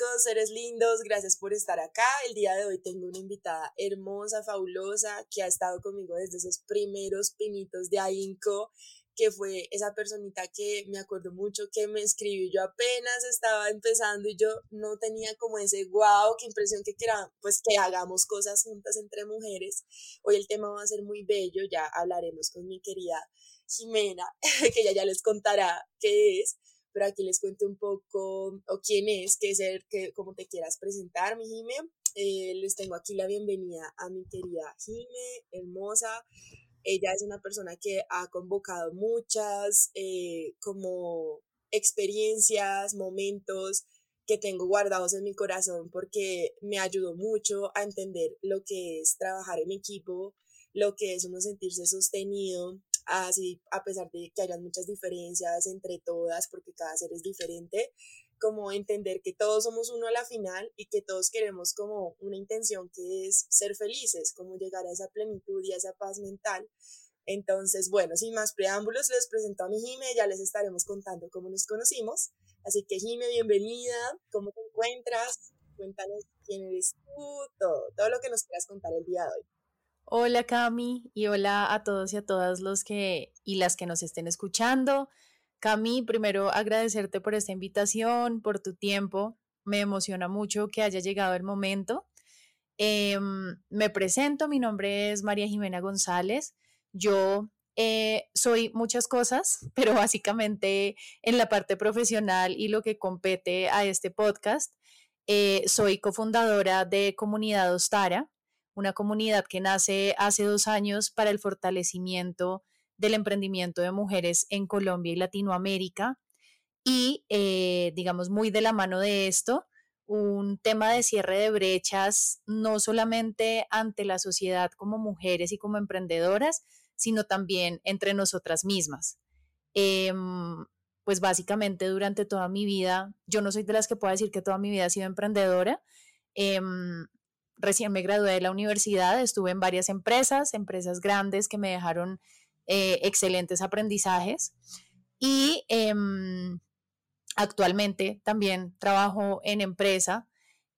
Chicos, seres lindos, gracias por estar acá. El día de hoy tengo una invitada hermosa, fabulosa, que ha estado conmigo desde esos primeros pinitos de AINCO que fue esa personita que me acuerdo mucho que me escribió, yo apenas estaba empezando y yo no tenía como ese wow, qué impresión que quiera, pues que hagamos cosas juntas entre mujeres. Hoy el tema va a ser muy bello, ya hablaremos con mi querida Jimena, que ella ya les contará qué es, pero aquí les cuento un poco o quién es, qué es el, que, como te quieras presentar, mi Jime. Eh, les tengo aquí la bienvenida a mi querida Jime, hermosa, ella es una persona que ha convocado muchas eh, como experiencias, momentos que tengo guardados en mi corazón porque me ayudó mucho a entender lo que es trabajar en equipo, lo que es uno sentirse sostenido, así a pesar de que hayan muchas diferencias entre todas, porque cada ser es diferente, como entender que todos somos uno a la final y que todos queremos como una intención que es ser felices, como llegar a esa plenitud y a esa paz mental. Entonces, bueno, sin más preámbulos, les presento a mi Jime, ya les estaremos contando cómo nos conocimos. Así que Jime, bienvenida, ¿cómo te encuentras? Cuéntanos quién eres tú, todo, todo lo que nos quieras contar el día de hoy. Hola Cami y hola a todos y a todas los que y las que nos estén escuchando. Cami, primero agradecerte por esta invitación, por tu tiempo. Me emociona mucho que haya llegado el momento. Em, me presento, mi nombre es María Jimena González. Yo eh, soy muchas cosas, pero básicamente en la parte profesional y lo que compete a este podcast, eh, soy cofundadora de Comunidad Ostara, una comunidad que nace hace dos años para el fortalecimiento del emprendimiento de mujeres en Colombia y Latinoamérica. Y, eh, digamos, muy de la mano de esto, un tema de cierre de brechas, no solamente ante la sociedad como mujeres y como emprendedoras, sino también entre nosotras mismas. Em, pues básicamente durante toda mi vida, yo no soy de las que pueda decir que toda mi vida ha sido emprendedora. Em, recién me gradué de la universidad, estuve en varias empresas, empresas grandes que me dejaron eh, excelentes aprendizajes. Y em, actualmente también trabajo en empresa,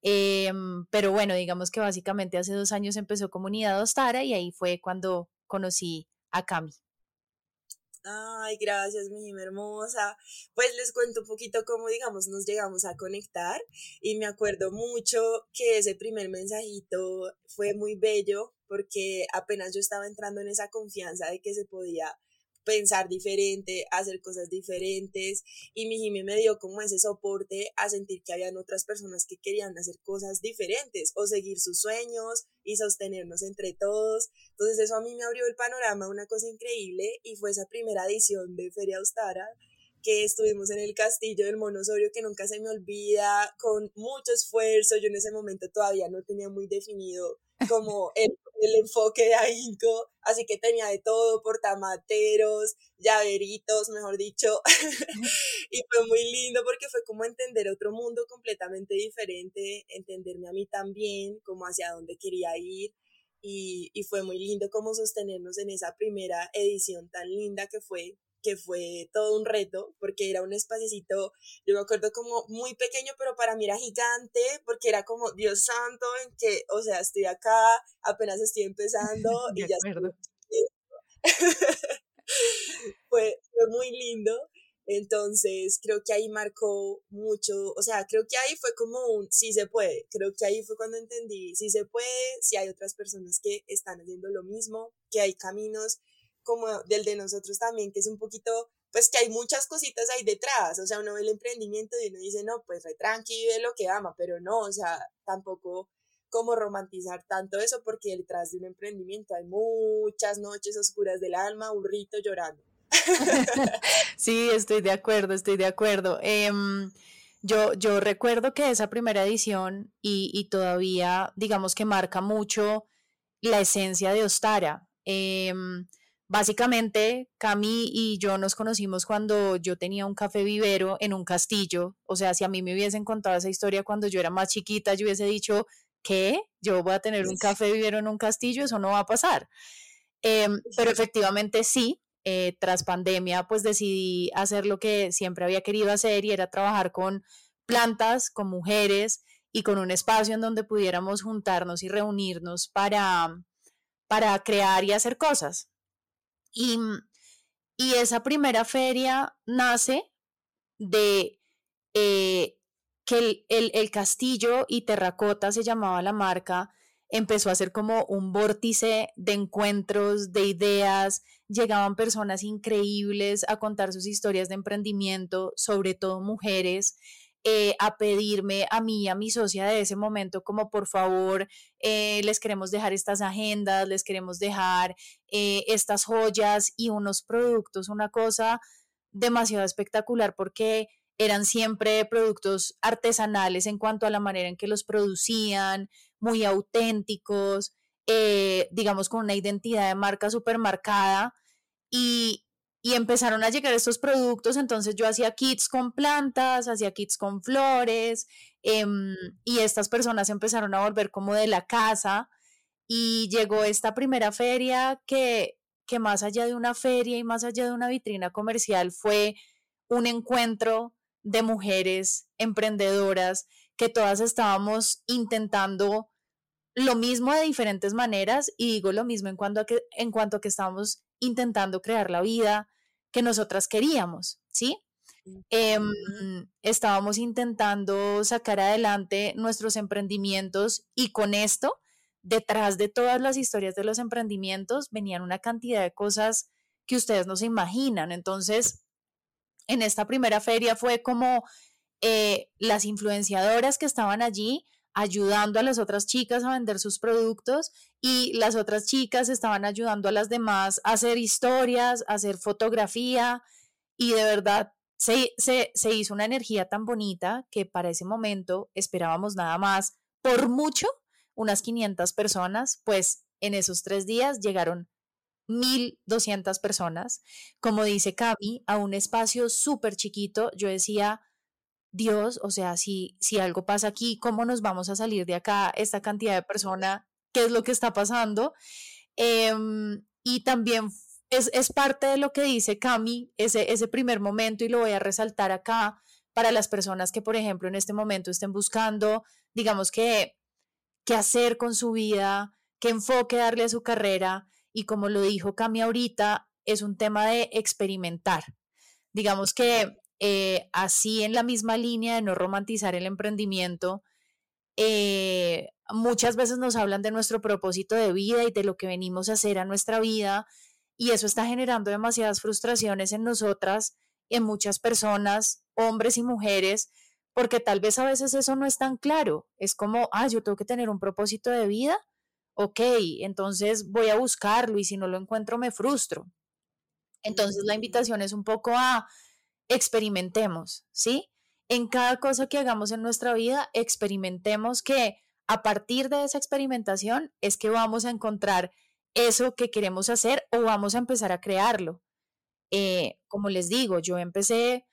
em, pero bueno, digamos que básicamente hace dos años empezó Comunidad Ostara y ahí fue cuando conocí a Cami. Ay, gracias, mi hermosa. Pues les cuento un poquito cómo, digamos, nos llegamos a conectar y me acuerdo mucho que ese primer mensajito fue muy bello porque apenas yo estaba entrando en esa confianza de que se podía pensar diferente, hacer cosas diferentes y mi Jimmy me dio como ese soporte a sentir que habían otras personas que querían hacer cosas diferentes o seguir sus sueños y sostenernos entre todos. Entonces eso a mí me abrió el panorama, una cosa increíble y fue esa primera edición de Feria Austara que estuvimos en el castillo del monosorio que nunca se me olvida, con mucho esfuerzo, yo en ese momento todavía no tenía muy definido como el el enfoque de ahínco, así que tenía de todo, portamateros, llaveritos, mejor dicho, y fue muy lindo porque fue como entender otro mundo completamente diferente, entenderme a mí también, como hacia dónde quería ir, y, y fue muy lindo como sostenernos en esa primera edición tan linda que fue que fue todo un reto, porque era un espacito, yo me acuerdo como muy pequeño, pero para mí era gigante, porque era como, Dios santo, en que, o sea, estoy acá, apenas estoy empezando y ya fue, fue muy lindo. Entonces, creo que ahí marcó mucho, o sea, creo que ahí fue como un sí se puede, creo que ahí fue cuando entendí sí se puede, si hay otras personas que están haciendo lo mismo, que hay caminos como del de nosotros también, que es un poquito, pues que hay muchas cositas ahí detrás, o sea, uno ve el emprendimiento y uno dice, no, pues re tranqui, vive lo que ama, pero no, o sea, tampoco como romantizar tanto eso, porque detrás de un emprendimiento hay muchas noches oscuras del alma, un rito llorando. sí, estoy de acuerdo, estoy de acuerdo. Em, yo, yo recuerdo que esa primera edición y, y todavía, digamos que marca mucho la esencia de Ostara, Em, básicamente, Cami y yo nos conocimos cuando yo tenía un café vivero en un castillo. O sea, si a mí me hubiesen contado esa historia cuando yo era más chiquita, yo hubiese dicho, ¿qué? Yo voy a tener un café vivero en un castillo, eso no va a pasar. Em, pero efectivamente sí, eh, tras pandemia, pues decidí hacer lo que siempre había querido hacer y era trabajar con plantas, con mujeres y con un espacio en donde pudiéramos juntarnos y reunirnos para, para crear y hacer cosas. Y, y esa primera feria nace de eh, que el, el, castillo y terracota se llamaba la marca, empezó a ser como un vórtice de encuentros, de ideas, llegaban personas increíbles a contar sus historias de emprendimiento, sobre todo mujeres, eh, a pedirme a mí, a mi socia de ese momento, como por favor, eh, les queremos dejar estas agendas, les queremos dejar eh, estas joyas y unos productos, una cosa demasiado espectacular porque eran siempre productos artesanales en cuanto a la manera en que los producían, muy auténticos, digamos con una identidad de marca súper marcada y, y empezaron a llegar estos productos, entonces yo hacía kits con plantas, hacía kits con flores, em, y estas personas empezaron a volver como de la casa, y llegó esta primera feria que, que más allá de una feria y más allá de una vitrina comercial fue un encuentro de mujeres emprendedoras que todas estábamos intentando lo mismo de diferentes maneras y digo lo mismo en cuanto a que, en cuanto a que estábamos intentando crear la vida que nosotras queríamos, ¿sí? Em, estábamos intentando sacar adelante nuestros emprendimientos y con esto, detrás de todas las historias de los emprendimientos, venían una cantidad de cosas que ustedes no se imaginan. Entonces, en esta primera feria fue como eh, las influenciadoras que estaban allí ayudando a las otras chicas a vender sus productos y las otras chicas estaban ayudando a las demás a hacer historias, a hacer fotografía y de verdad se, se, se hizo una energía tan bonita que para ese momento esperábamos nada más, por mucho, unas 500 personas, pues en esos tres días llegaron 1.200 personas, como dice Cami, a un espacio súper chiquito. Yo decía, Dios, o sea, si, si algo pasa aquí, ¿cómo nos vamos a salir de acá? Esta cantidad de personas, ¿qué es lo que está pasando? Em, y también es, es, parte de lo que dice Cami, ese, ese primer momento, y lo voy a resaltar acá para las personas que, por ejemplo, en este momento estén buscando, digamos que, qué hacer con su vida, qué enfoque darle a su carrera, y como lo dijo Cami ahorita, es un tema de experimentar. Digamos que eh, así en la misma línea de no romantizar el emprendimiento, eh, muchas veces nos hablan de nuestro propósito de vida y de lo que venimos a hacer a nuestra vida y eso está generando demasiadas frustraciones en nosotras, en muchas personas, hombres y mujeres, porque tal vez a veces eso no es tan claro. Es como, ah, yo tengo que tener un propósito de vida. Ok, entonces voy a buscarlo y si no lo encuentro me frustro. Entonces la invitación es un poco a experimentemos, ¿sí? En cada cosa que hagamos en nuestra vida, experimentemos que a partir de esa experimentación es que vamos a encontrar eso que queremos hacer o vamos a empezar a crearlo. Eh, como les digo, yo empecé,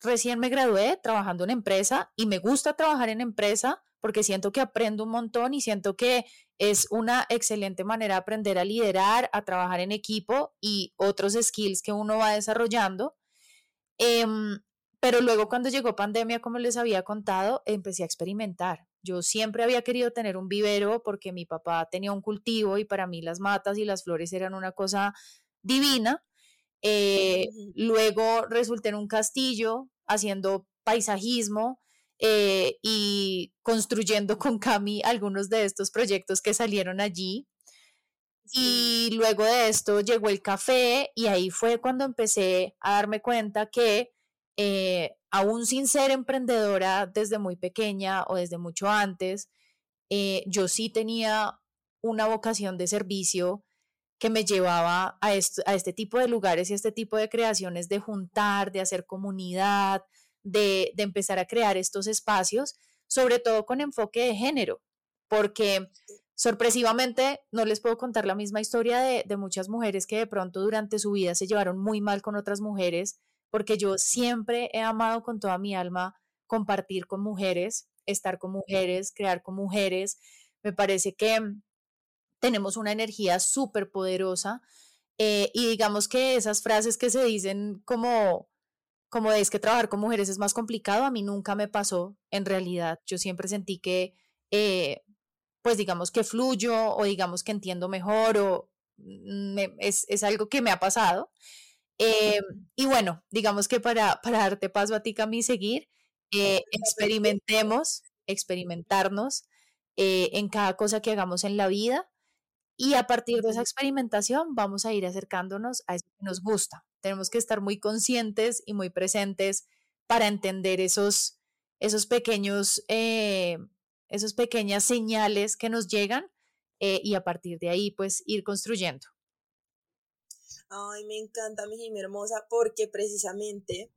recién me gradué trabajando en empresa y me gusta trabajar en empresa porque siento que aprendo un montón y siento que es una excelente manera de aprender a liderar, a trabajar en equipo y otros skills que uno va desarrollando. Em, pero luego cuando llegó pandemia, como les había contado, empecé a experimentar. Yo siempre había querido tener un vivero porque mi papá tenía un cultivo y para mí las matas y las flores eran una cosa divina. Eh, luego resulté en un castillo haciendo paisajismo eh, y construyendo con Cami algunos de estos proyectos que salieron allí. Y luego de esto llegó el café y ahí fue cuando empecé a darme cuenta que eh, aún sin ser emprendedora desde muy pequeña o desde mucho antes, eh, yo sí tenía una vocación de servicio que me llevaba a, a este tipo de lugares y a este tipo de creaciones de juntar, de hacer comunidad, de, de empezar a crear estos espacios, sobre todo con enfoque de género, porque Sorpresivamente, no les puedo contar la misma historia de, de muchas mujeres que de pronto durante su vida se llevaron muy mal con otras mujeres, porque yo siempre he amado con toda mi alma compartir con mujeres, estar con mujeres, crear con mujeres. Me parece que tenemos una energía súper poderosa eh, y digamos que esas frases que se dicen como, como es que trabajar con mujeres es más complicado, a mí nunca me pasó en realidad. Yo siempre sentí que, eh, pues digamos que fluyo o digamos que entiendo mejor o mm, es, es, algo que me ha pasado. Eh, y bueno, digamos que para, para darte paso a ti, Cami, seguir, experimentemos, experimentarnos en cada cosa que hagamos en la vida y a partir de esa experimentación vamos a ir acercándonos a eso que nos gusta. Tenemos que estar muy conscientes y muy presentes para entender esos, esos pequeños, eh, esas pequeñas señales que nos llegan eh, y a partir de ahí pues ir construyendo. Ay, me encanta, mi Jimmy hermosa, porque precisamente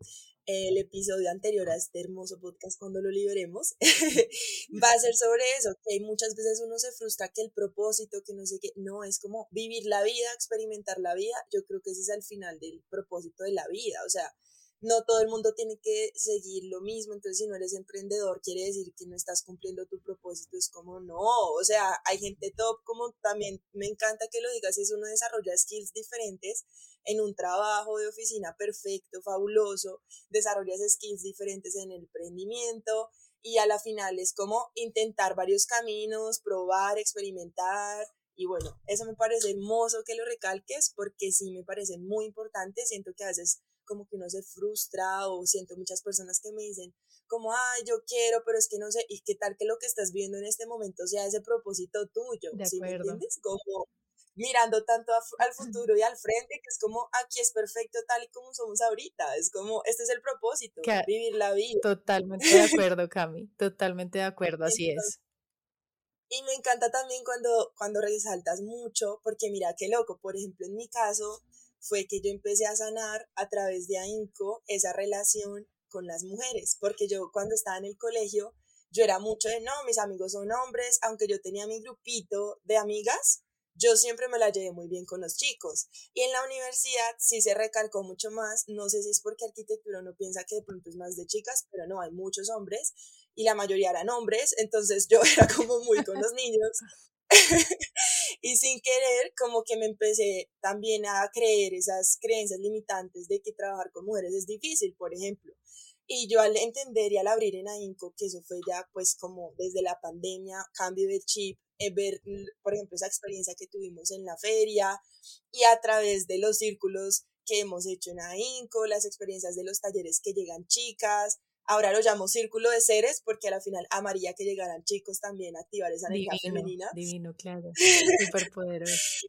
el episodio anterior a este hermoso podcast cuando lo liberemos, va a ser sobre eso, que muchas veces uno se frustra que el propósito, que no sé qué, no, es como vivir la vida, experimentar la vida, yo creo que ese es el final del propósito de la vida, o sea, no todo el mundo tiene que seguir lo mismo, entonces si no eres emprendedor quiere decir que no estás cumpliendo tu propósito, es como no, o sea, hay gente top, como también me encanta que lo digas, es uno desarrolla skills diferentes en un trabajo de oficina perfecto, fabuloso, desarrollas skills diferentes en el emprendimiento y a la final es como intentar varios caminos, probar, experimentar, y bueno, eso me parece hermoso que lo recalques porque sí me parece muy importante. Siento que a veces como que uno se frustra o siento muchas personas que me dicen como, ay, yo quiero, pero es que no sé, y qué tal que lo que estás viendo en este momento sea ese propósito tuyo, ¿sí me entiendes? Como mirando tanto al futuro y al frente, que es como, aquí es perfecto tal y como somos ahorita, es como, este es el propósito, vivir la vida. Totalmente de acuerdo, Cami, totalmente de acuerdo, así es. Y me encanta también cuando, cuando resaltas mucho, porque mira qué loco, por ejemplo, en mi caso, fue que yo empecé a sanar a través de AINCO esa relación con las mujeres, porque yo cuando estaba en el colegio, yo era mucho de, no, mis amigos son hombres, aunque yo tenía mi grupito de amigas, yo siempre me la llevé muy bien con los chicos. Y en la universidad sí se recalcó mucho más, no sé si es porque arquitectura no piensa que de pronto es más de chicas, pero no, hay muchos hombres y la mayoría eran hombres, entonces yo era como muy con los niños y sin querer, como que me empecé también a creer esas creencias limitantes de que trabajar con mujeres es difícil, por ejemplo. Y yo al entender y al abrir en AINCO, que eso fue ya pues como desde la pandemia, cambio de chip, eh, ver, por ejemplo, esa experiencia que tuvimos en la feria y a través de los círculos que hemos hecho en AINCO, las experiencias de los talleres que llegan chicas, Ahora lo llamo círculo de seres porque a la final amaría que llegaran chicos también a activar esa energía femenina. Divino, claro. Súper poderoso.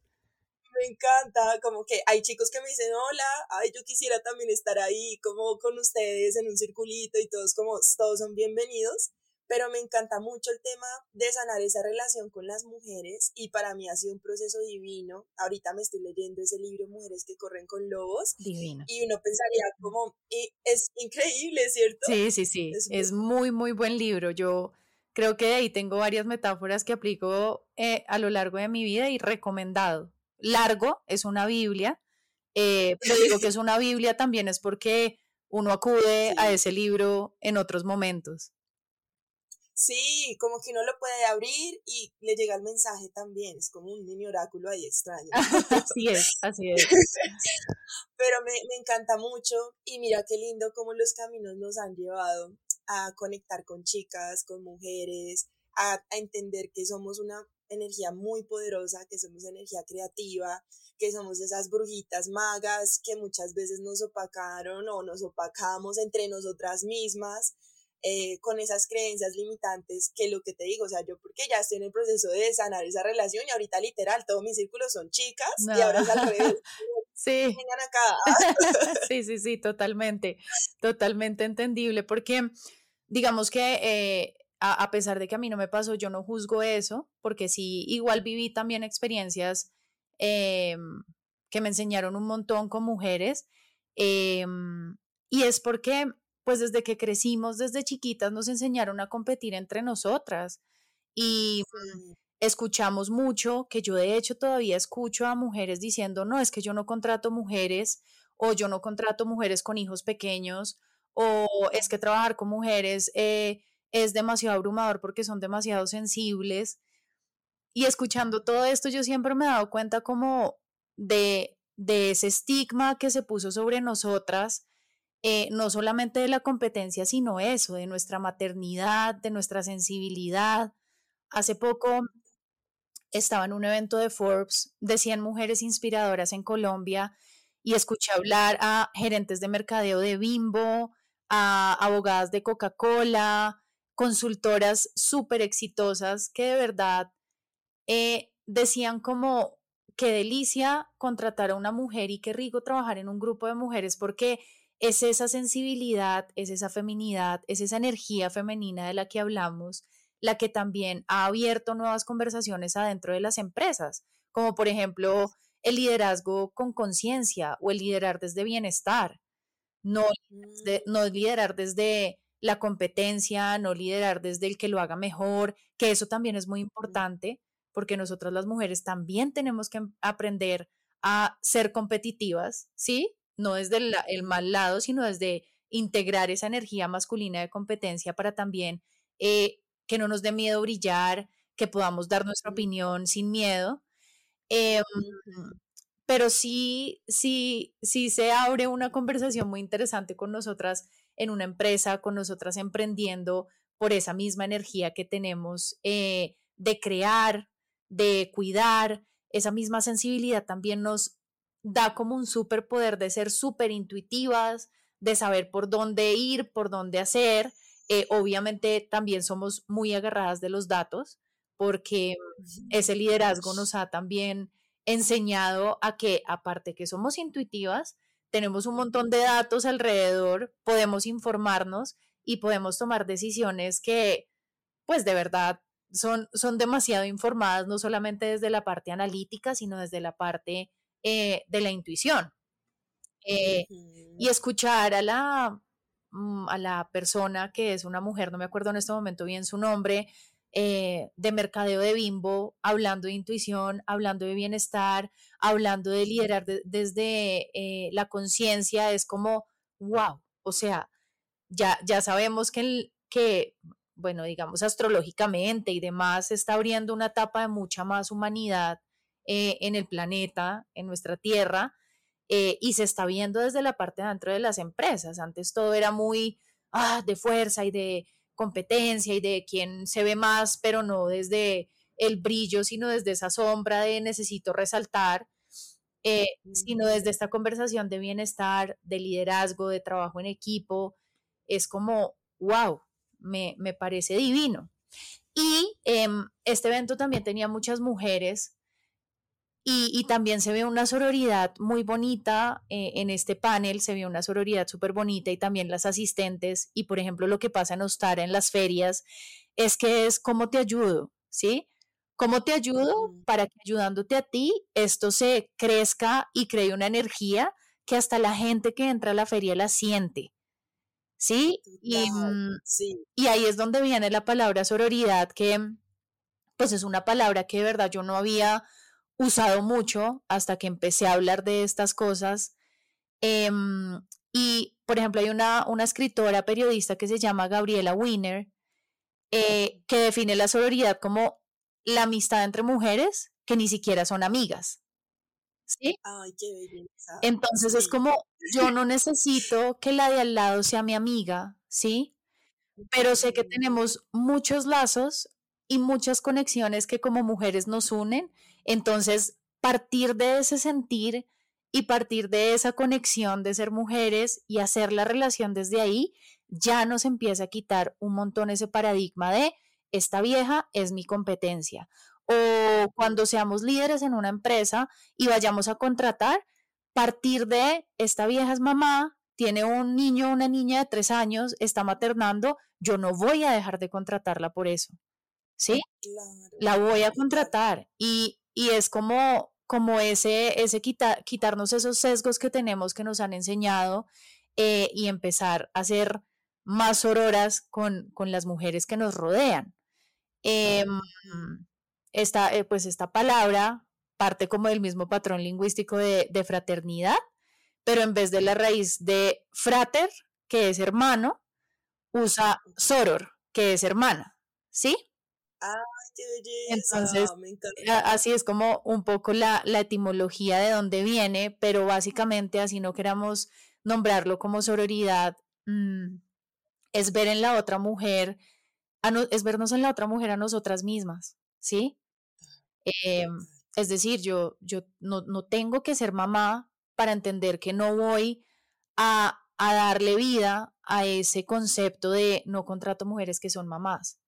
me encanta, como que hay chicos que me dicen, hola, ay, yo quisiera también estar ahí, como con ustedes en un circulito y todos como, todos son bienvenidos pero me encanta mucho el tema de sanar esa relación con las mujeres y para mí ha sido un proceso divino. Ahorita me estoy leyendo ese libro Mujeres que corren con lobos divino. y uno pensaría como es increíble, ¿cierto? Sí, sí, sí, es, muy, muy buen libro. Yo creo que ahí tengo varias metáforas que aplico eh, a lo largo de mi vida y recomendado. Largo, es una Biblia, eh, pero digo que es una Biblia también es porque uno acude a ese libro en otros momentos. Sí, como que uno lo puede abrir y le llega el mensaje también, es como un mini oráculo ahí extraño. así es, así es. Pero me, me encanta mucho y mira qué lindo cómo los caminos nos han llevado a conectar con chicas, con mujeres, a, a entender que somos una energía muy poderosa, que somos energía creativa, que somos esas brujitas magas que muchas veces nos opacaron o nos opacamos entre nosotras mismas eh, con esas creencias limitantes que lo que te digo, o sea, yo porque ya estoy en el proceso de sanar esa relación y ahorita literal todos mis círculos son chicas y ahora es al revés. Sí. Acá. sí, sí, sí, totalmente, totalmente entendible, porque digamos que eh, a, pesar de que a mí no me pasó, yo no juzgo eso, porque sí, igual viví también experiencias em, que me enseñaron un montón con mujeres, y es porque pues desde que crecimos, desde chiquitas, nos enseñaron a competir entre nosotras. Y escuchamos mucho, que yo de hecho todavía escucho a mujeres diciendo, no, es que yo no contrato mujeres o yo no contrato mujeres con hijos pequeños o es que trabajar con mujeres eh, es demasiado abrumador porque son demasiado sensibles. Y escuchando todo esto, yo siempre me he dado cuenta como de, de ese estigma que se puso sobre nosotras, eh, no solamente de la competencia, sino eso, de nuestra maternidad, de nuestra sensibilidad. Hace poco estaba en un evento de Forbes de 100 mujeres inspiradoras en Colombia y escuché hablar a gerentes de mercadeo de Bimbo, a abogadas de Coca-Cola, consultoras súper exitosas que de verdad eh, decían como, qué delicia contratar a una mujer y qué rico trabajar en un grupo de mujeres porque es esa sensibilidad, es esa feminidad, es esa energía femenina de la que hablamos, la que también ha abierto nuevas conversaciones adentro de las empresas, como por ejemplo el liderazgo con conciencia o el liderar desde bienestar, no, no liderar desde la competencia, no liderar desde el que lo haga mejor, que eso también es muy importante, porque nosotras las mujeres también tenemos que aprender a ser competitivas, ¿sí? No desde el, mal lado, sino desde integrar esa energía masculina de competencia para también eh, que no nos dé miedo brillar, que podamos dar nuestra opinión sin miedo. Em, pero sí, sí, sí se abre una conversación muy interesante con nosotras en una empresa, con nosotras emprendiendo por esa misma energía que tenemos eh, de crear, de cuidar, esa misma sensibilidad también nos da como un superpoder de ser súper intuitivas, de saber por dónde ir, por dónde hacer. Eh, obviamente también somos muy agarradas de los datos porque ese liderazgo nos ha también enseñado a que aparte que somos intuitivas, tenemos un montón de datos alrededor, podemos informarnos y podemos tomar decisiones que pues de verdad son, son demasiado informadas, no solamente desde la parte analítica, sino desde la parte eh, de la intuición. Eh, y escuchar a la, mm, a la persona que es una mujer, no me acuerdo en este momento bien su nombre, eh, de mercadeo de bimbo, hablando de intuición, hablando de bienestar, hablando de liderar desde la conciencia, es como, wow, o sea, ya, ya sabemos que, que bueno, digamos, astrológicamente y demás, se está abriendo una etapa de mucha más humanidad eh, en el planeta, en nuestra Tierra, eh, y se está viendo desde la parte de dentro de las empresas. Antes todo era muy ah, de fuerza y de competencia y de quién se ve más, pero no desde el brillo, sino desde esa sombra de necesito resaltar, eh, sino desde esta conversación de bienestar, de liderazgo, de trabajo en equipo. Es como, wow, me, parece divino. Y em, este evento también tenía muchas mujeres y, también se ve una sororidad muy bonita eh, en este panel, se ve una sororidad súper bonita y también las asistentes y por ejemplo lo que pasa en Ostara en las ferias es que es cómo te ayudo, ¿sí? ¿Cómo te ayudo para que ayudándote a ti esto se crezca y cree una energía que hasta la gente que entra a la feria la siente? ¿sí? Y, mm, sí. y ahí es donde viene la palabra sororidad, que pues es una palabra que de verdad yo no había usado mucho hasta que empecé a hablar de estas cosas. Em, y, por ejemplo, hay una, una escritora periodista que se llama Gabriela Wiener, eh, que define la sororidad como la amistad entre mujeres que ni siquiera son amigas. ¿Sí? Ay, qué belleza. Entonces es como, yo no necesito que la de al lado sea mi amiga, ¿sí? Pero sé que tenemos muchos lazos y muchas conexiones que como mujeres nos unen. Entonces, partir de ese sentir y partir de esa conexión de ser mujeres y hacer la relación desde ahí, ya nos empieza a quitar un montón ese paradigma de esta vieja es mi competencia o cuando seamos líderes en una empresa y vayamos a contratar, partir de esta vieja es mamá, tiene un niño o una niña de tres años, está maternando, yo no voy a dejar de contratarla por eso. ¿Sí? La voy a contratar y, y es como, como ese, ese quitarnos esos sesgos que tenemos que nos han enseñado eh, y empezar a ser más auroras con, con las mujeres que nos rodean. Em, esta, eh, pues esta palabra parte como del mismo patrón lingüístico de, de fraternidad, pero en vez de la raíz de frater, que es hermano, usa soror, que es hermana, ¿sí? ¡Ay, qué belleza! Entonces, Así es como un poco la, la etimología de dónde viene, pero básicamente así no queramos nombrarlo como sororidad, mm, es ver en la otra mujer, no- es vernos en la otra mujer a nosotras mismas, ¿sí? Em, es decir, yo, yo no, no tengo que ser mamá para entender que no voy a, a darle vida a ese concepto de no contrato mujeres que son mamás.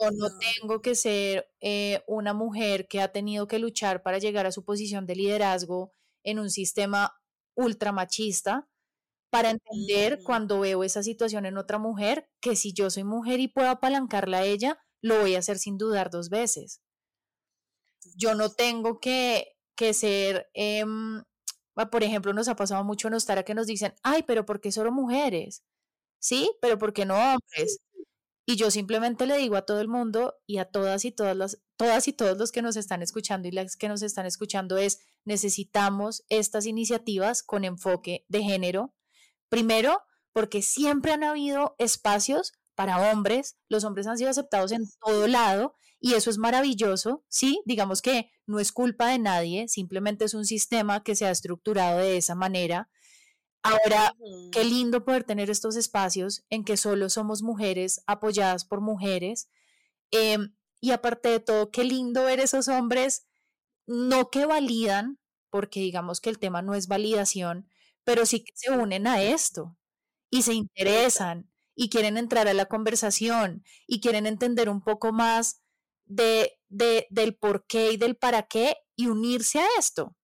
Yo no tengo que ser eh, una mujer que ha tenido que luchar para llegar a su posición de liderazgo en un sistema ultramachista para entender Ujú. cuando veo esa situación en otra mujer que si yo soy mujer y puedo apalancarla a ella, lo voy a hacer sin dudar dos veces. Yo no tengo que, que ser, ah, por ejemplo, nos ha pasado mucho en Ostara que nos dicen, ay, pero ¿por qué solo mujeres? Sí, pero ¿por qué no hombres? Y yo simplemente le digo a todo el mundo y a todas y todas las, todas y todos los que nos están escuchando y las que nos están escuchando es necesitamos estas iniciativas con enfoque de género. Primero, porque siempre han habido espacios para hombres, los hombres han sido aceptados en todo lado y eso es maravilloso, sí, digamos que no es culpa de nadie, simplemente es un sistema que se ha estructurado de esa manera. Ahora, qué lindo poder tener estos espacios en que solo somos mujeres apoyadas por mujeres. em, y aparte de todo, qué lindo ver esos hombres, no que validan, porque digamos que el tema no es validación, pero sí que se unen a esto y se interesan y quieren entrar a la conversación y quieren entender un poco más de, de- del por qué y del para qué y unirse a esto.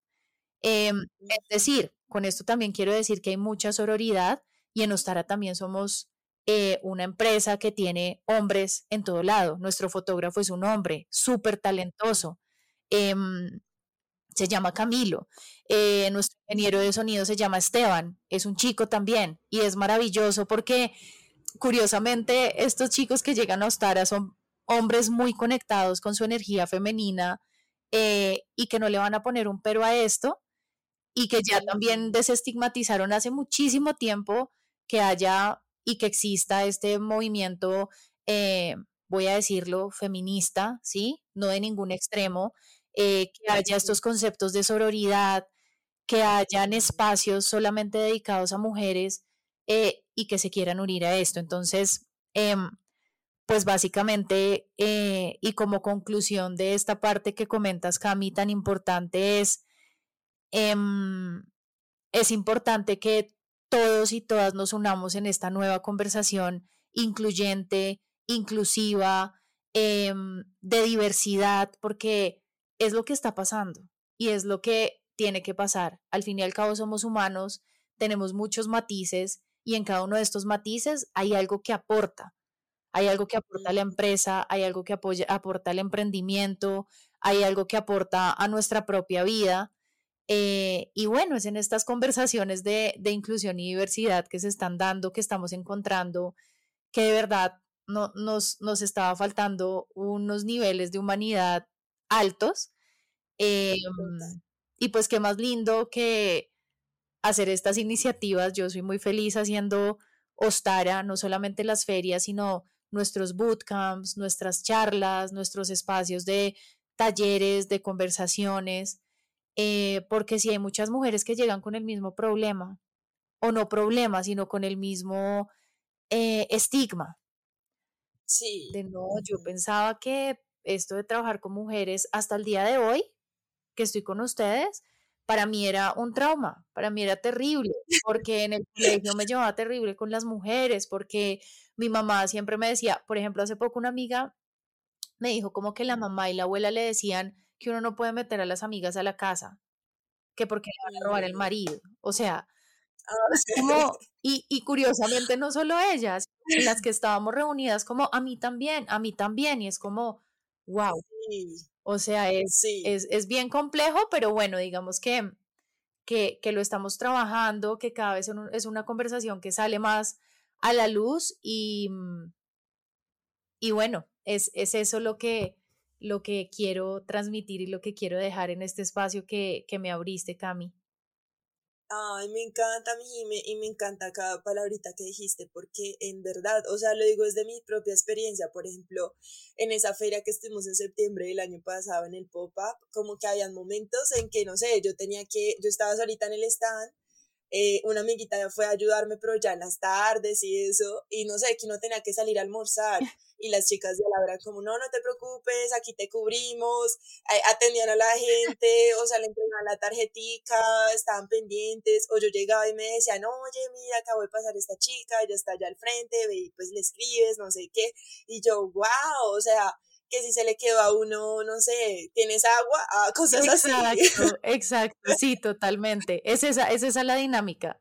Em, es decir, con esto también quiero decir que hay mucha sororidad y en Ostara también somos eh, una empresa que tiene hombres en todo lado. Nuestro fotógrafo es un hombre súper talentoso. em, se llama Camilo. Eh, nuestro ingeniero de sonido se llama Esteban. Es un chico también y es maravilloso porque curiosamente estos chicos que llegan a Ostara son hombres muy conectados con su energía femenina eh, y que no le van a poner un pero a esto y que ya también desestigmatizaron hace muchísimo tiempo que haya y que exista este movimiento, eh, voy a decirlo, feminista, ¿sí? No de ningún extremo, eh, que haya estos conceptos de sororidad, que hayan espacios solamente dedicados a mujeres eh, y que se quieran unir a esto. Entonces, em, pues básicamente, y como conclusión de esta parte que comentas, Cami, tan importante es em, es importante que todos y todas nos unamos en esta nueva conversación incluyente, inclusiva, em, de diversidad, porque es lo que está pasando y es lo que tiene que pasar. Al fin y al cabo somos humanos, tenemos muchos matices y en cada uno de estos matices hay algo que aporta. Hay algo que aporta a la empresa, hay algo que apoya, aporta al emprendimiento, hay algo que aporta a nuestra propia vida. Eh, y bueno, es en estas conversaciones de, de inclusión y diversidad que se están dando, que estamos encontrando, que de verdad no, nos, nos estaba faltando unos niveles de humanidad altos. Eh, y pues qué más lindo que hacer estas iniciativas. Yo soy muy feliz haciendo Ostara, no solamente las ferias, sino nuestros bootcamps, nuestras charlas, nuestros espacios de talleres, de conversaciones eh, porque si hay muchas mujeres que llegan con el mismo problema, o no problema, sino con el mismo eh, estigma Sí. de no, yo pensaba que esto de trabajar con mujeres hasta el día de hoy, que estoy con ustedes, para mí era un trauma, para mí era terrible, porque en el colegio me llevaba terrible con las mujeres, porque mi mamá siempre me decía, por ejemplo, hace poco una amiga me dijo como que la mamá y la abuela le decían que uno no puede meter a las amigas a la casa, que porque le van a robar el Mm. marido. O sea, Ah, es como, y, y curiosamente no solo ellas, las que estábamos reunidas, como a mí también, a mí también, y es como, wow, Sí. o sea, es, Sí. es, es bien complejo, pero bueno, digamos que, que, que lo estamos trabajando, que cada vez es una conversación que sale más a la luz y, y bueno, es, es eso lo que, lo que quiero transmitir y lo que quiero dejar en este espacio que, que me abriste, Cami. Ay, me encanta, mi y me encanta cada palabrita que dijiste, porque en verdad, o sea, lo digo desde mi propia experiencia, por ejemplo, en esa feria que estuvimos en septiembre del año pasado en el pop-up, como que habían momentos en que, no sé, yo tenía que, yo estaba solita en el stand, eh, una amiguita fue a ayudarme, pero ya en las tardes y eso, y no sé, que no tenía que salir a almorzar, y las chicas de la verdad como, no, no te preocupes, aquí te cubrimos, atendían a la gente, o sea, le entregaban la tarjetica, estaban pendientes, o yo llegaba y me decían, oye, mira, acabo de pasar esta chica, ella está allá al frente, ve y pues le escribes, no sé qué, y yo, wow, o sea, que si se le quedó a uno, no sé, tienes agua, ah, cosas así. Exacto, exacto, sí, totalmente. Es esa, es esa la dinámica.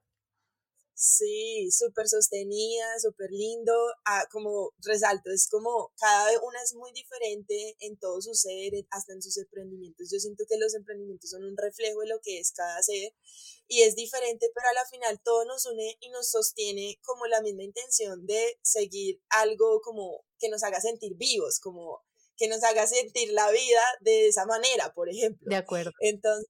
Sí, súper sostenida, súper lindo. Ah, como resalto, es como cada una es muy diferente en todo su ser, hasta en sus emprendimientos. Yo siento que los emprendimientos son un reflejo de lo que es cada ser y es diferente, pero a la final todo nos une y nos sostiene como la misma intención de seguir algo como que nos haga sentir vivos, como que nos haga sentir la vida de esa manera, por ejemplo. De acuerdo. Entonces,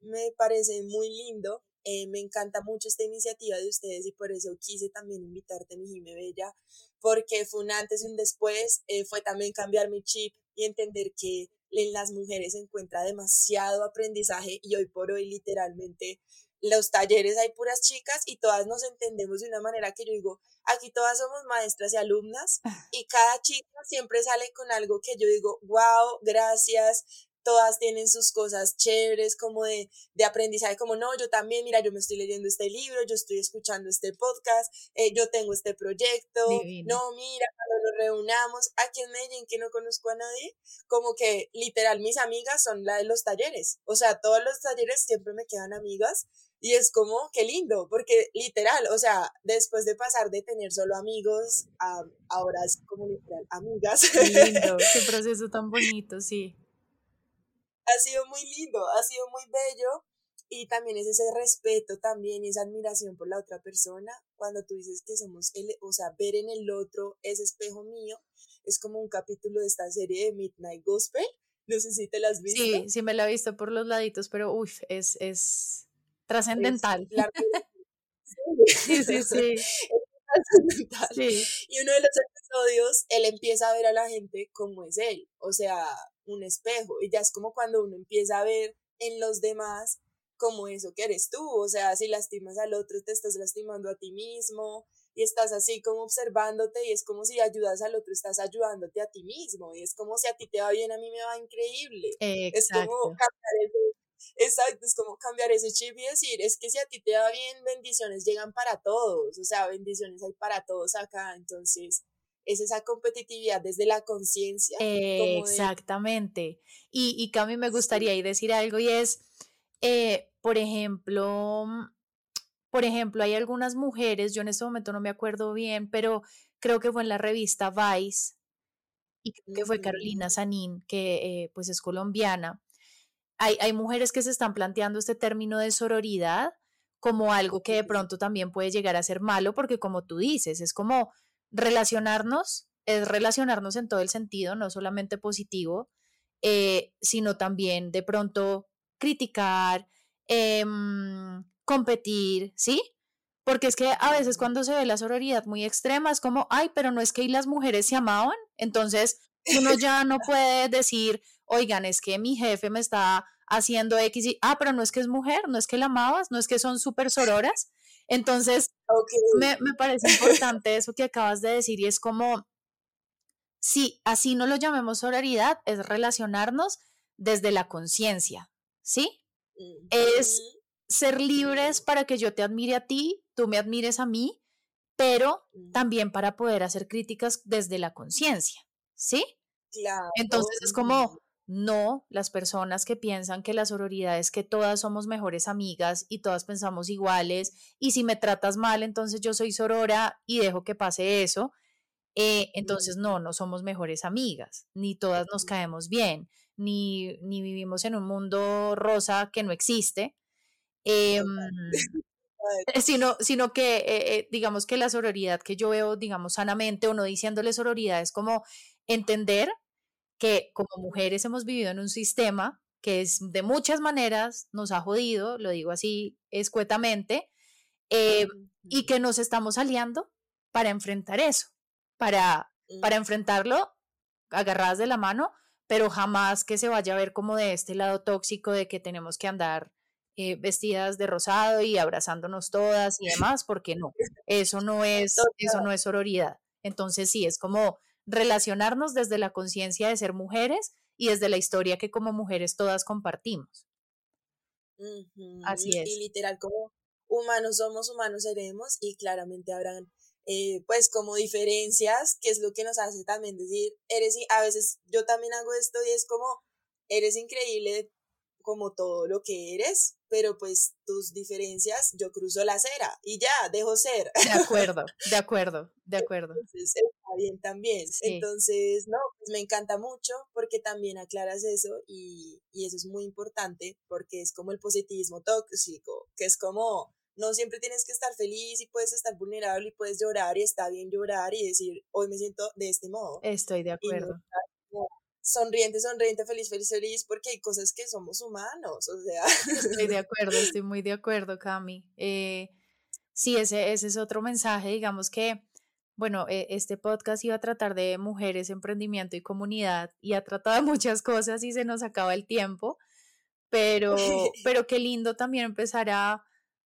me parece muy lindo eh, me encanta mucho esta iniciativa de ustedes y por eso quise también invitarte, mi Jime Bella, porque fue un antes y un después, eh, fue también cambiar mi chip y entender que en las mujeres se encuentra demasiado aprendizaje y hoy por hoy literalmente los talleres hay puras chicas y todas nos entendemos de una manera que yo digo, aquí todas somos maestras y alumnas ah. y cada chica siempre sale con algo que yo digo, wow, gracias, todas tienen sus cosas chéveres como de, de, aprendizaje, como no, yo también, mira, yo me estoy leyendo este libro, yo estoy escuchando este podcast, eh, yo tengo este proyecto, no, mira, cuando nos reunamos, aquí en Medellín que no conozco a nadie, como que literal mis amigas son la de los talleres, o sea, todos los talleres siempre me quedan amigas y es como, qué lindo, porque literal, o sea, después de pasar de tener solo amigos, a, ahora es como literal amigas. Qué lindo, qué proceso tan bonito, sí ha sido muy lindo, ha sido muy bello y también es ese respeto también esa admiración por la otra persona cuando tú dices que somos el, o sea, ver en el otro ese espejo mío es como un capítulo de esta serie de Midnight Gospel no sé si te la has visto sí, sí me la he visto por los laditos pero uff, es, es trascendental sí, sí, sí. sí. Y uno de los episodios, él empieza a ver a la gente como es él, o sea, un espejo y ya es como cuando uno empieza a ver en los demás como eso que eres tú, o sea, si lastimas al otro te estás lastimando a ti mismo y estás así como observándote y es como si ayudas al otro estás ayudándote a ti mismo y es como si a ti te va bien, a mí me va increíble. Es como cambiar ese, exacto, es como cambiar ese chip y decir, es que si a ti te va bien, bendiciones llegan para todos, o sea, bendiciones hay para todos acá, entonces es esa competitividad desde la conciencia. exactamente. Y, y Cami, me gustaría ir decir algo y es, eh, por ejemplo, mm, por ejemplo, hay algunas mujeres, yo en este momento no me acuerdo bien, pero creo que fue en la revista Vice y creo que fue Carolina Sanín, que eh, pues es colombiana. Hay, hay mujeres que se están planteando este término de sororidad como algo que de pronto también puede llegar a ser malo, porque como tú dices, es como relacionarnos es relacionarnos en todo el sentido, no solamente positivo, eh, sino también de pronto criticar, em, competir, ¿sí? Porque es que a veces cuando se ve la sororidad muy extrema es como, ay, pero no es que las mujeres se amaban, entonces uno ya no puede decir, oigan, es que mi jefe me está haciendo X y, ah, pero no es que es mujer, no es que la amabas, no es que son súper sororas, entonces, me, me, parece importante eso que acabas de decir y es como, sí, así no lo llamemos sororidad, es relacionarnos desde la conciencia, ¿sí? Es ser libres para que yo te admire a ti, tú me admires a mí, pero también para poder hacer críticas desde la conciencia, ¿sí? Claro. Entonces es como, no, las personas que piensan que la sororidad es que todas somos mejores amigas y todas pensamos iguales y si me tratas mal, entonces yo soy sorora y dejo que pase eso. Eh, entonces no, no somos mejores amigas, ni todas nos caemos bien, ni, ni vivimos en un mundo rosa que no existe, em, sino, sino que eh, eh, digamos que la sororidad que yo veo, digamos sanamente o no diciéndole sororidad, es como entender que como mujeres hemos vivido en un sistema que es de muchas maneras nos ha jodido, lo digo así escuetamente, eh, y que nos estamos aliando para enfrentar eso, para, para enfrentarlo agarradas de la mano, pero jamás que se vaya a ver como de este lado tóxico de que tenemos que andar eh, vestidas de rosado y abrazándonos todas y demás, porque no, eso no es, eso no es sororidad. Entonces sí, es como relacionarnos desde la conciencia de ser mujeres y desde la historia que como mujeres todas compartimos. Así es. Y literal, como humanos somos, humanos seremos y claramente habrán eh, pues como diferencias, que es lo que nos hace también decir, eres, a veces yo también hago esto y es como, eres increíble como todo lo que eres, pero pues tus diferencias, yo cruzo la acera y ya, dejo ser. De acuerdo, de acuerdo, de acuerdo. Entonces, está bien también. Entonces, no, pues me encanta mucho porque también aclaras eso y, y eso es muy importante porque es como el positivismo tóxico, que es como, no siempre tienes que estar feliz y puedes estar vulnerable y puedes llorar y está bien llorar y decir, hoy me siento de este modo. Estoy de acuerdo. Sonriente, sonriente, feliz, feliz, feliz, porque hay cosas que somos humanos, o sea. Estoy de acuerdo, estoy muy de acuerdo, Cami. Eh, sí, ese, ese es otro mensaje, digamos que, bueno, eh, este podcast iba a tratar de mujeres, emprendimiento y comunidad y ha tratado muchas cosas y se nos acaba el tiempo, pero, pero qué lindo también empezar a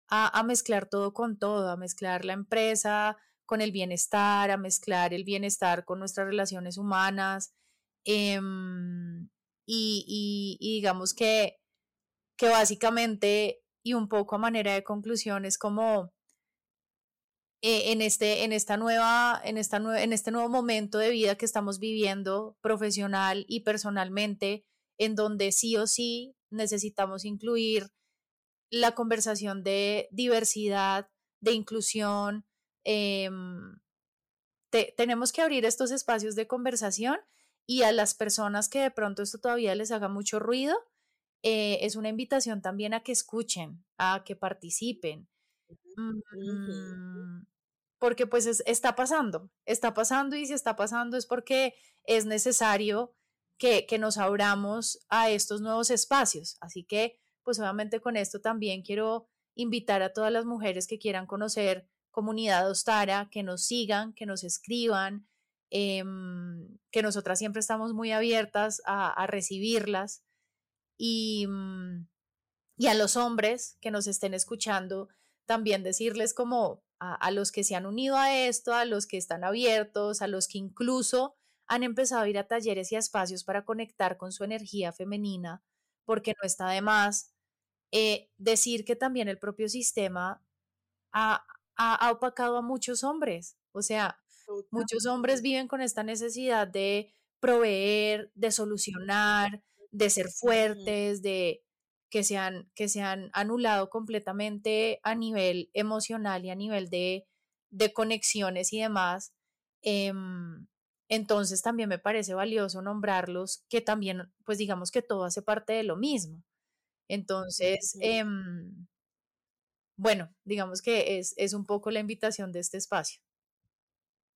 a, mezclar todo con todo, a mezclar la empresa con el bienestar, a mezclar el bienestar con nuestras relaciones humanas. Em, y, digamos que, que básicamente, y un poco a manera de conclusión, es como eh, en, este, en, esta nueva, en, esta en este nuevo momento de vida que estamos viviendo profesional y personalmente, en donde sí o sí necesitamos incluir la conversación de diversidad, de inclusión. Em, tenemos que abrir estos espacios de conversación y a las personas que de pronto esto todavía les haga mucho ruido, eh, es una invitación también a que escuchen, a que participen. Mm, porque pues está pasando, está pasando y si está pasando es porque es necesario que, que nos abramos a estos nuevos espacios. Así que pues obviamente con esto también quiero invitar a todas las mujeres que quieran conocer Comunidad Ostara, que nos sigan, que nos escriban, em, que nosotras siempre estamos muy abiertas a, recibirlas y, mm, y, a los hombres que nos estén escuchando, también decirles como a, los que se han unido a esto, a los que están abiertos, a los que incluso han empezado a ir a talleres y a espacios para conectar con su energía femenina, porque no está de más eh, decir que también el propio sistema ha, ha, opacado a muchos hombres. O sea, muchos hombres viven con esta necesidad de proveer, de solucionar, de ser fuertes, de que se han, que se han anulado completamente a nivel emocional y a nivel de, de conexiones y demás. Em, entonces también me parece valioso nombrarlos, que también, pues digamos que todo hace parte de lo mismo. Entonces, em, bueno, digamos que es, es un poco la invitación de este espacio.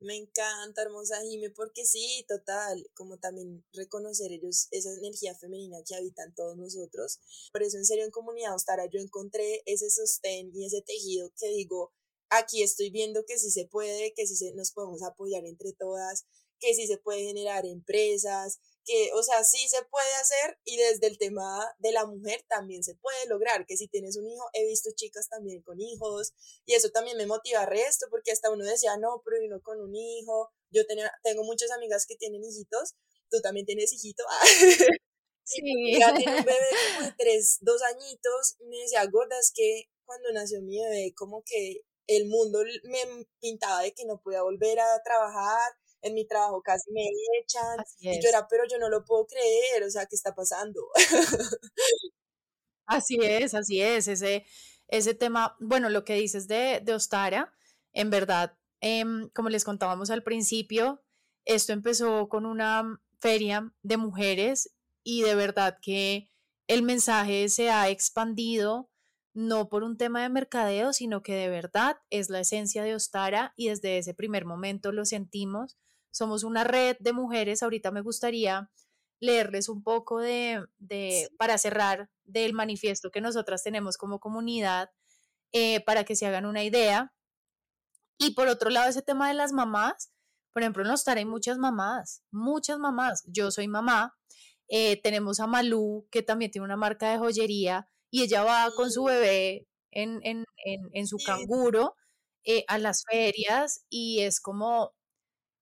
Me encanta, hermosa Jime, porque sí, total, como también reconocer ellos esa energía femenina que habitan todos nosotros. Por eso, en serio, en Comunidad Ostara yo encontré ese sostén y ese tejido que digo, aquí estoy viendo que sí se puede, que sí se, nos podemos apoyar entre todas, que sí se puede generar empresas, que, o sea, sí se puede hacer y desde el tema de la mujer también se puede lograr, que si tienes un hijo, he visto chicas también con hijos y eso también me motiva resto porque hasta uno decía, no, pero no con un hijo, yo tenía, tengo muchas amigas que tienen hijitos, tú también tienes hijito, sí. ya tiene un bebé como de tres, dos añitos, y me decía, gorda, es que cuando nació mi bebé, como que el mundo me pintaba de que no podía volver a trabajar, en mi trabajo casi me echan. Y yo era, pero yo no lo puedo creer, o sea, ¿qué está pasando? así es, así es, ese, ese tema, bueno, lo que dices de, de Ostara, en verdad, em, como les contábamos al principio, esto empezó con una feria de mujeres y de verdad que el mensaje se ha expandido no por un tema de mercadeo, sino que de verdad es la esencia de Ostara y desde ese primer momento lo sentimos somos una red de mujeres. Ahorita me gustaría leerles un poco de, de para cerrar, del manifiesto que nosotras tenemos como comunidad, eh, para que se hagan una idea. Y por otro lado, ese tema de las mamás, por ejemplo, en los hay muchas mamás, muchas mamás. Yo soy mamá, eh, tenemos a Malú, que también tiene una marca de joyería, y ella va con su bebé en, en, en, su canguro eh, a las ferias y es como,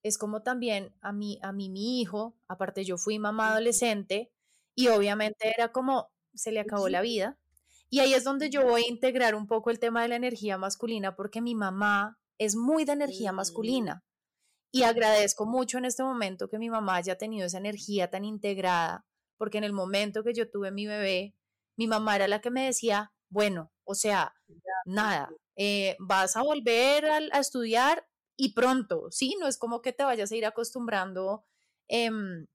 es como también a mí, a mí, mi hijo, aparte yo fui mamá adolescente y obviamente era como, se le acabó la vida. Y ahí es donde yo voy a integrar un poco el tema de la energía masculina porque mi mamá es muy de energía masculina. Y agradezco mucho en este momento que mi mamá haya tenido esa energía tan integrada, porque en el momento que yo tuve mi bebé, mi mamá era la que me decía, bueno, o sea, nada, eh, vas a volver a, estudiar y pronto, ¿sí? No es como que te vayas a ir acostumbrando em,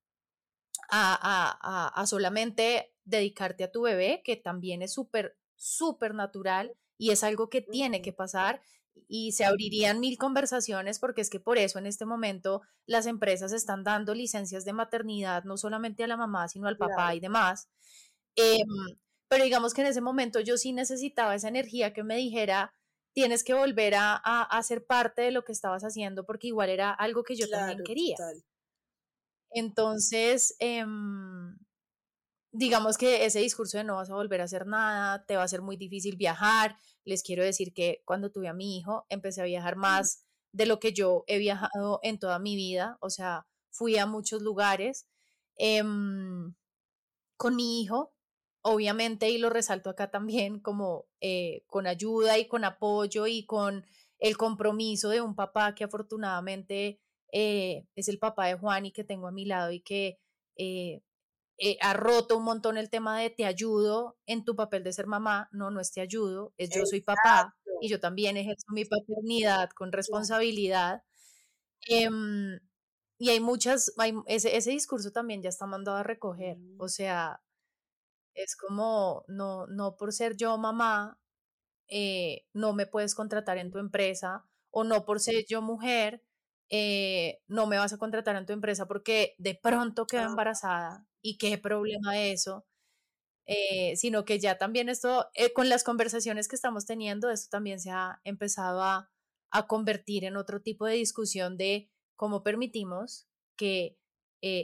a, a, solamente dedicarte a tu bebé, que también es súper, súper natural y es algo que tiene que pasar y se abrirían mil conversaciones porque es que por eso en este momento las empresas están dando licencias de maternidad no solamente a la mamá, sino al papá y demás. Em, pero digamos que en ese momento yo sí necesitaba esa energía que me dijera, tienes que volver a, a, ser parte de lo que estabas haciendo porque igual era algo que yo también quería. Entonces, em, digamos que ese discurso de no vas a volver a hacer nada, te va a ser muy difícil viajar. Les quiero decir que cuando tuve a mi hijo, empecé a viajar más de lo que yo he viajado en toda mi vida, o sea, fui a muchos lugares em, con mi hijo, obviamente, y lo resalto acá también, como eh, con ayuda y con apoyo y con el compromiso de un papá que afortunadamente eh, es el papá de Juan y que tengo a mi lado y que eh, ha roto un montón el tema de te ayudo en tu papel de ser mamá. No, no es te ayudo, es yo soy papá y yo también ejerzo mi paternidad con responsabilidad. Em, y hay muchas, ese, ese discurso también ya está mandado a recoger. O sea, es como, no, no por ser yo mamá, eh, no me puedes contratar en tu empresa, o no por ser yo mujer, eh, no me vas a contratar en tu empresa porque de pronto quedo embarazada y qué problema eso, eh, sino que ya también esto, con las conversaciones que estamos teniendo, esto también se ha empezado a, a convertir en otro tipo de discusión de cómo permitimos que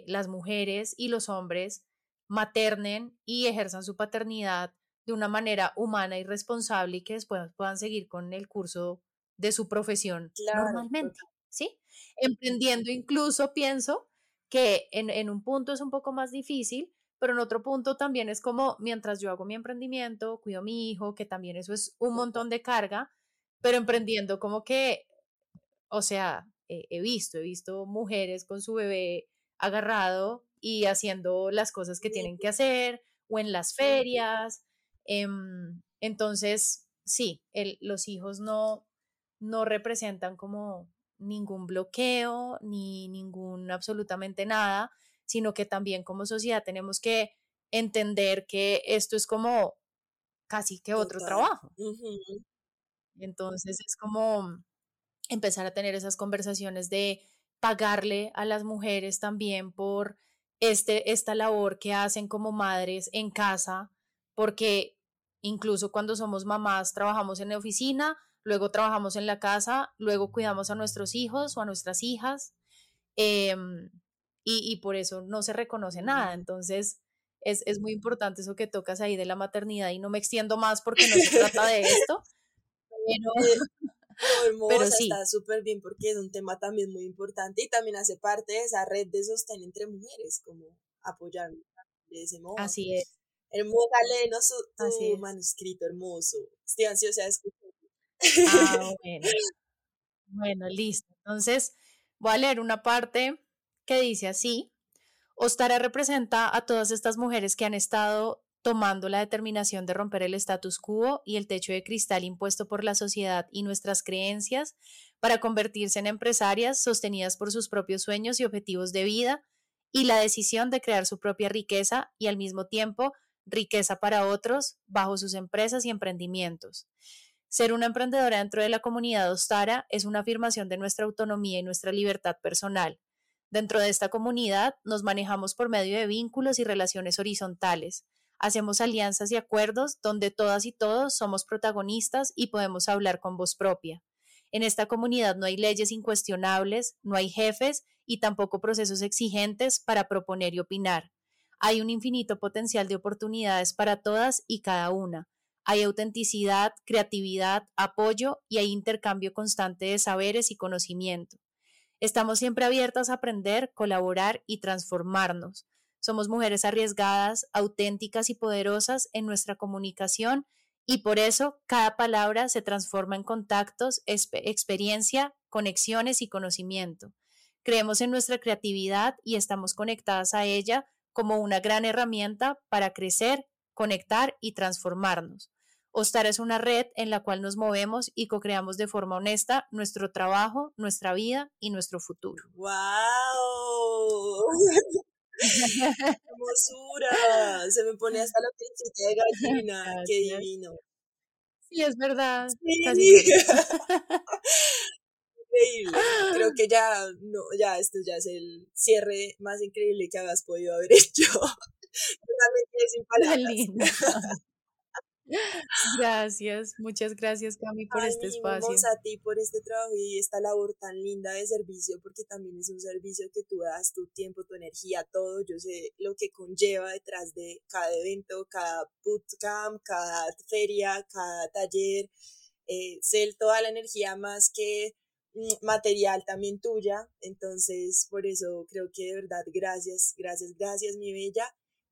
las mujeres y los hombres maternen y ejerzan su paternidad de una manera humana y responsable y que después puedan seguir con el curso de su profesión normalmente, ¿sí? Emprendiendo incluso pienso que en, en, un punto es un poco más difícil, pero en otro punto también es como mientras yo hago mi emprendimiento, cuido a mi hijo, que también eso es un montón de carga, pero emprendiendo como que, o sea, he visto, he visto mujeres con su bebé agarrado y haciendo las cosas que tienen que hacer o en las ferias. Em, entonces, sí, los hijos no, no representan como ningún bloqueo ni ningún absolutamente nada, sino que también como sociedad tenemos que entender que esto es como casi que otro trabajo. Entonces es como empezar a tener esas conversaciones de pagarle a las mujeres también por este, esta labor que hacen como madres en casa, porque incluso cuando somos mamás trabajamos en la oficina, luego trabajamos en la casa, luego cuidamos a nuestros hijos o a nuestras hijas, em, y, por eso no se reconoce nada. Entonces, es, es, muy importante eso que tocas ahí de la maternidad y no me extiendo más porque no se trata de esto. Pero, Pero sí. está súper bien porque es un tema también muy importante y también hace parte de esa red de sostén entre mujeres, como apoyar de ese modo. Así es. Hermosa, léenos tu, manuscrito hermoso. Estoy ansiosa de escuchar. Ah, bueno. bueno, listo. Entonces, voy a leer una parte que dice así. Ostara representa a todas estas mujeres que han estado tomando la determinación de romper el status quo y el techo de cristal impuesto por la sociedad y nuestras creencias para convertirse en empresarias sostenidas por sus propios sueños y objetivos de vida y la decisión de crear su propia riqueza y al mismo tiempo riqueza para otros bajo sus empresas y emprendimientos. Ser una emprendedora dentro de la comunidad Ostara es una afirmación de nuestra autonomía y nuestra libertad personal, Dentro de esta comunidad nos manejamos por medio de vínculos y relaciones horizontales. Hacemos alianzas y acuerdos donde todas y todos somos protagonistas y podemos hablar con voz propia. En esta comunidad no hay leyes incuestionables, no hay jefes y tampoco procesos exigentes para proponer y opinar. Hay un infinito potencial de oportunidades para todas y cada una. Hay autenticidad, creatividad, apoyo y hay intercambio constante de saberes y conocimiento. Estamos siempre abiertas a aprender, colaborar y transformarnos. Somos mujeres arriesgadas, auténticas y poderosas en nuestra comunicación y por eso cada palabra se transforma en contactos, experiencia, conexiones y conocimiento. Creemos en nuestra creatividad y estamos conectadas a ella como una gran herramienta para crecer, conectar y transformarnos. Ostar es una red en la cual nos movemos y co-creamos de forma honesta nuestro trabajo, nuestra vida y nuestro futuro. ¡Wow! ¡Hermosura! Se me pone hasta la pincita de gallina. ¡Qué divino! Sí, es verdad. increíble. Creo que ya, no, ya, esto ya es el cierre más increíble que hagas podido haber hecho. Totalmente sin palabras. Gracias, muchas gracias Cami por este espacio. a ti por este trabajo y esta labor tan linda de servicio, porque también es un servicio que tú das tu tiempo, tu energía, todo. Yo sé lo que conlleva detrás de cada evento, cada bootcamp, cada feria, cada taller. Eh, sé toda la energía más que Mm, material también tuya. Entonces, por eso creo que de verdad, gracias, gracias, gracias, mi bella.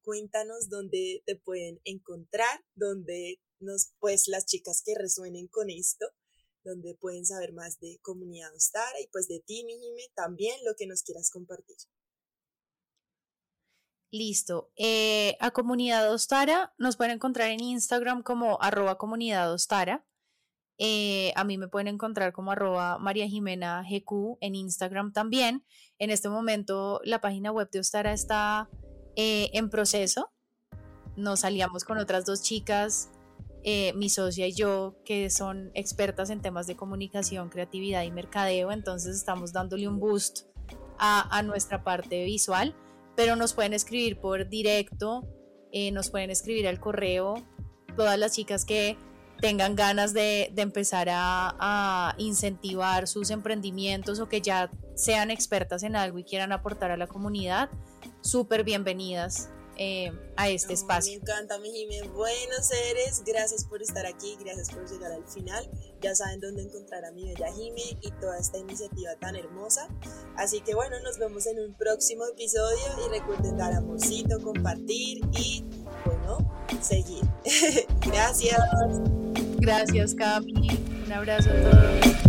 Cuéntanos dónde te pueden encontrar, dónde nos, pues las chicas que resuenen con esto, donde pueden saber más de Comunidad Ostara y pues de ti, mi Jime, también lo que nos quieras compartir. Listo. Eh, a Comunidad Ostara nos pueden encontrar en Instagram como arroba comunidad Ostara. Eh, a mí me pueden encontrar como arroba María Jimena GQ en Instagram también. En este momento la página web de Ostara está eh, en proceso. Nos aliamos con otras dos chicas, eh, mi socia y yo, que son expertas en temas de comunicación, creatividad y mercadeo. Entonces estamos dándole un boost a, a nuestra parte visual, pero nos pueden escribir por directo, nos pueden escribir al correo. Todas las chicas que tengan ganas de, empezar a, incentivar sus emprendimientos o que ya sean expertas en algo y quieran aportar a la comunidad, súper bienvenidas eh, a este espacio. Me encanta, mi Jimé. Buenos seres, gracias por estar aquí, gracias por llegar al final. Ya saben dónde encontrar a mi bella Jime y toda esta iniciativa tan hermosa. Así que bueno, nos vemos en un próximo episodio y recuerden dar amorcito, compartir y bueno, seguir. gracias. Gracias, Cami. Un abrazo a todos.